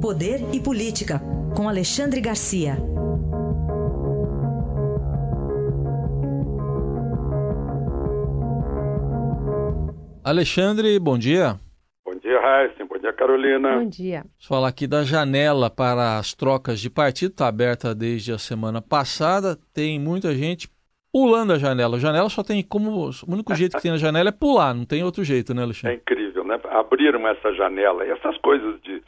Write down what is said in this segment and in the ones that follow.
Poder e Política, com Alexandre Garcia. Alexandre, bom dia. Bom dia, Raíssa. Bom dia, Carolina. Bom dia. Vamos falar aqui da janela para as trocas de partido, está aberta desde a semana passada. Tem muita gente pulando a janela. A janela só tem como. O único jeito que tem na janela é pular, não tem outro jeito, né, Alexandre? É incrível, né? Abriram essa janela e essas coisas de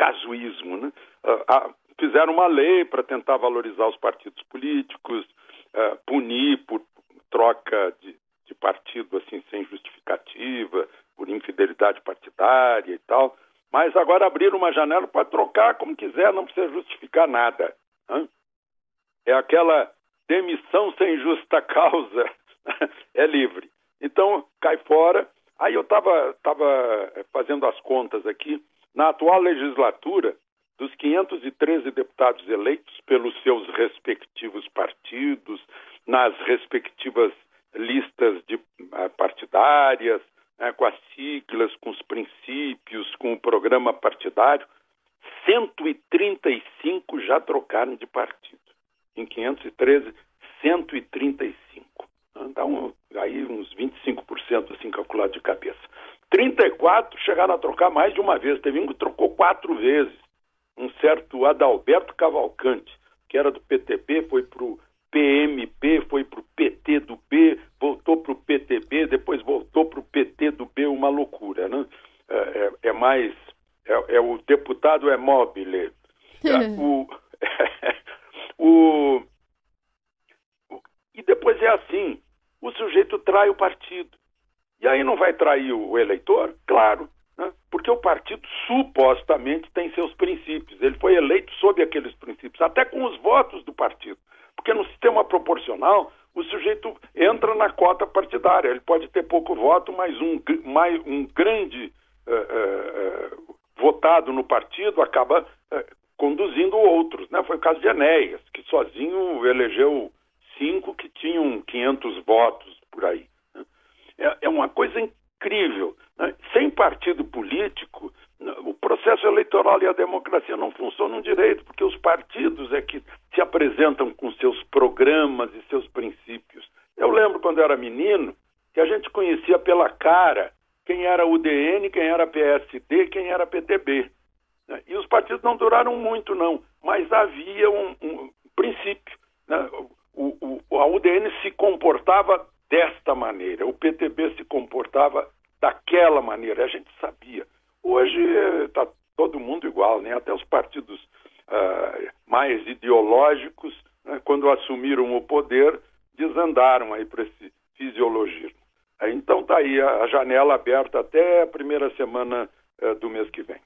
casuísmo, né? Ah, ah, fizeram uma lei para tentar valorizar os partidos políticos, ah, punir por troca de, de partido assim sem justificativa, por infidelidade partidária e tal. Mas agora abriram uma janela para trocar como quiser, não precisa justificar nada. É aquela demissão sem justa causa, é livre. Então, cai fora. Aí eu estava tava fazendo as contas aqui. Na atual legislatura, dos 513 deputados eleitos pelos seus respectivos partidos, nas respectivas listas de, uh, partidárias, né, com as siglas, com os princípios, com o programa partidário, 135 já trocaram de partido. Em 513, 135. Dá um, aí uns 25% assim calculado de cabeça. 34 chegaram a trocar mais de uma vez. Teve um que trocou quatro vezes. Um certo Adalberto Cavalcante, que era do PTB, foi para o PMP, foi para o PT do B, voltou para o PTB, depois voltou para o PT do B, uma loucura, né? É, é, é mais. É, é, o deputado é mobile. É, o, o, e depois é assim: o sujeito trai o partido. E aí não vai trair o eleitor? Claro, né? porque o partido supostamente tem seus princípios. Ele foi eleito sob aqueles princípios, até com os votos do partido. Porque no sistema proporcional, o sujeito entra na cota partidária. Ele pode ter pouco voto, mas um, mais, um grande uh, uh, votado no partido acaba conduzindo outros. Né? Foi o caso de Enéas, que sozinho elegeu cinco que tinham 500 votos por aí. Né? É, é, uma coisa incrível. Né? Sem partido político, o processo eleitoral e a democracia não funcionam direito, porque os partidos é que se apresentam com seus programas e seus princípios. Eu lembro quando era menino que a gente conhecia pela cara quem era UDN, quem era PSD, quem era PTB. Né? E os partidos não duraram muito, não, mas havia um, um princípio. Né? O, o, a UDN se comportava desta maneira, o PTB se comportava daquela maneira, a gente sabia. Hoje está todo mundo igual, né? até os partidos uh, mais ideológicos, né, quando assumiram o poder, desandaram aí para esse fisiologismo. Então está aí a, janela aberta até a primeira semana uh, do mês que vem.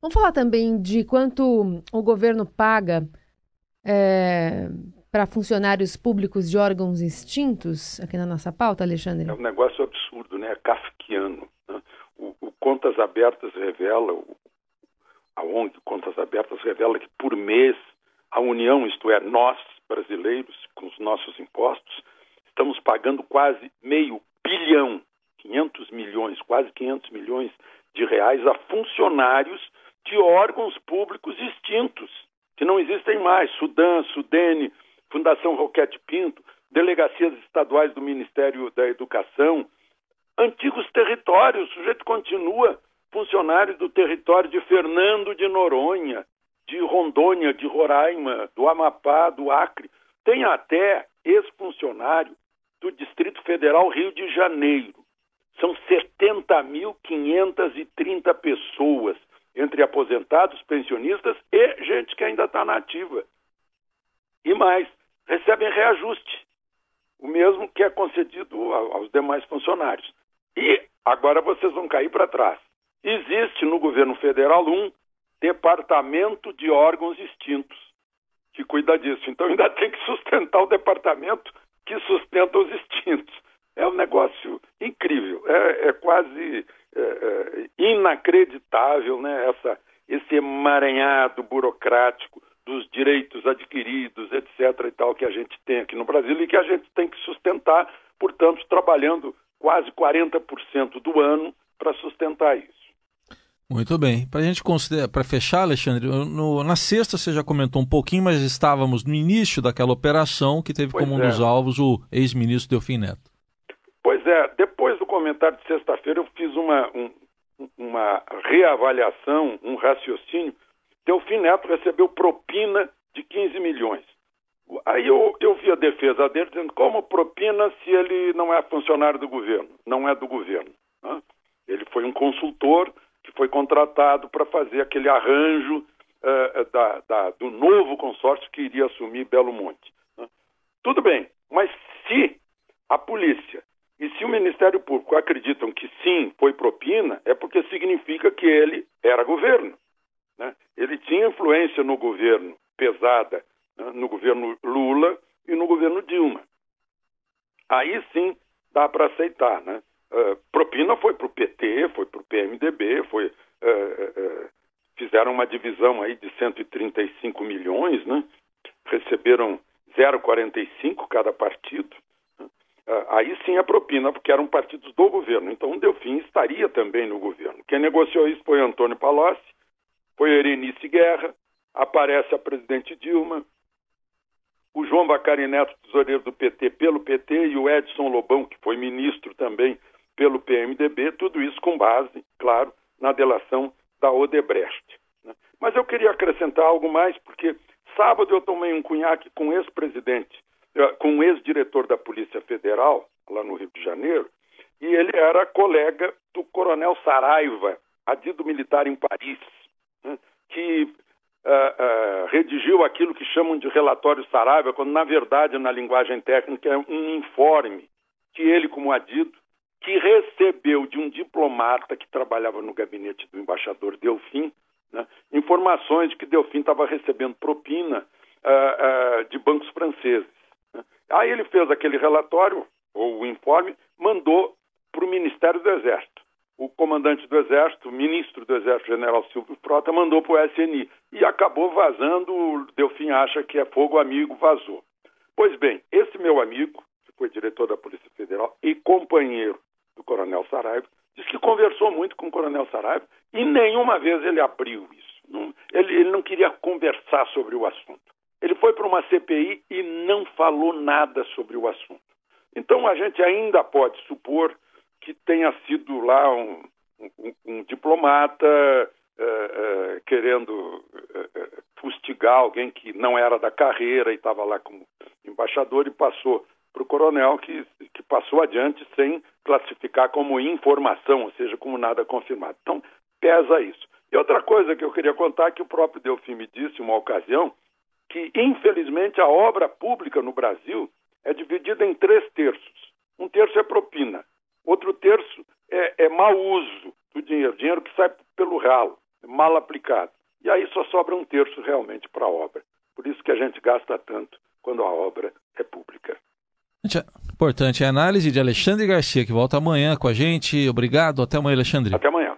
Vamos falar também de quanto o governo paga é, para funcionários públicos de órgãos extintos aqui na nossa pauta, Alexandre? É um negócio absurdo, né? É kafkiano. Contas Abertas revela, a ONG Contas Abertas revela que por mês a União, isto é, nós brasileiros, com os nossos impostos, estamos pagando quase meio bilhão, 500 milhões, quase 500 milhões de reais a funcionários de órgãos públicos extintos, que não existem mais, Sudã, Sudene, Fundação Roquete Pinto, delegacias estaduais do Ministério da Educação, antigos territórios. O sujeito continua funcionário do território de Fernando de Noronha, de Rondônia, de Roraima, do Amapá, do Acre. Tem até ex-funcionário do Distrito Federal Rio de Janeiro. São 70.530 pessoas, entre aposentados, pensionistas e gente que ainda está nativa. E mais, recebem reajuste, o mesmo que é concedido aos demais funcionários. E agora vocês vão cair para trás. Existe no governo federal um departamento de órgãos extintos que cuida disso. Então ainda tem que sustentar o departamento que sustenta os extintos. É um negócio incrível, é, é quase é, é, inacreditável né? Essa, esse emaranhado burocrático dos direitos adquiridos, etc. e tal, que a gente tem aqui no Brasil e que a gente tem que sustentar, portanto, trabalhando quase 40% do ano para sustentar isso. Muito bem. Para a gente considerar, para fechar, Alexandre, no, na sexta você já comentou um pouquinho, mas estávamos no início daquela operação que teve pois como um é. dos alvos o ex-ministro Delfim Neto. Pois é, depois do comentário de sexta-feira eu fiz uma, um, uma reavaliação, um raciocínio. Delfim Neto recebeu propina de 15 milhões. Aí eu, eu vi a defesa dele dizendo como propina se ele não é funcionário do governo, não é do governo. Né? Ele foi um consultor que foi contratado para fazer aquele arranjo uh, da, da, do novo consórcio que iria assumir Belo Monte. Né? Tudo bem, mas se a polícia e se o Ministério Público acreditam que sim, foi propina, é porque significa que ele era governo. Né? Ele tinha influência no governo pesada, né? no governo Lula e no governo Dilma. Aí sim dá para aceitar. Né? Uh, propina foi para o PT, foi para o PMDB, foi, uh, uh, fizeram uma divisão aí de 135 milhões, né? receberam 0,45 cada partido. Né? aí sim é propina, porque eram partidos do governo. Então o Delfim estaria também no governo. Quem negociou isso foi Antônio Palocci, foi Erenice Guerra, aparece a presidente Dilma, o João Bacari Neto, tesoureiro do PT, pelo PT, e o Edson Lobão, que foi ministro também pelo PMDB, tudo isso com base, claro, na delação da Odebrecht. Né? Mas eu queria acrescentar algo mais, porque sábado eu tomei um cunhaque com ex-presidente, eh, com ex-diretor da Polícia Federal, lá no Rio de Janeiro, e ele era colega do coronel Saraiva, adido militar em Paris? Que uh, uh, redigiu aquilo que chamam de relatório Saraiva, quando na verdade, na linguagem técnica, é um informe que ele, como adido, que recebeu de um diplomata que trabalhava no gabinete do embaixador Delfim né, informações de que Delfim estava recebendo propina uh, de bancos franceses. Né. Aí ele fez aquele relatório, ou o informe, mandou para o Ministério do Exército. O comandante do Exército, o ministro do Exército, general Silvio Frota, mandou para o SNI. E acabou vazando, o Delfim acha que é fogo amigo, vazou. Pois bem, esse meu amigo, que foi diretor da Polícia Federal e companheiro do Coronel Saraiva, diz que conversou muito com o Coronel Saraiva e nenhuma vez ele abriu isso. Não, ele, ele não queria conversar sobre o assunto. Ele foi para uma CPI e não falou nada sobre o assunto. Então a gente ainda pode supor que tenha sido lá um, um, um diplomata uh, uh, querendo uh, fustigar alguém que não era da carreira e estava lá como embaixador e passou para o coronel que, que passou adiante sem classificar como informação, ou seja, como nada confirmado. Então, pesa isso. E outra coisa que eu queria contar, que o próprio Delfim me disse uma ocasião, que infelizmente a obra pública no Brasil é dividida em três terços. Um terço é propina, outro terço é, é mau uso do dinheiro, dinheiro que sai pelo ralo, mal aplicado. E aí só sobra um terço realmente para a obra. Por isso que a gente gasta tanto quando a obra é pública. Importante a análise de Alexandre Garcia, que volta amanhã com a gente. Obrigado. Até amanhã, Alexandre. Até amanhã.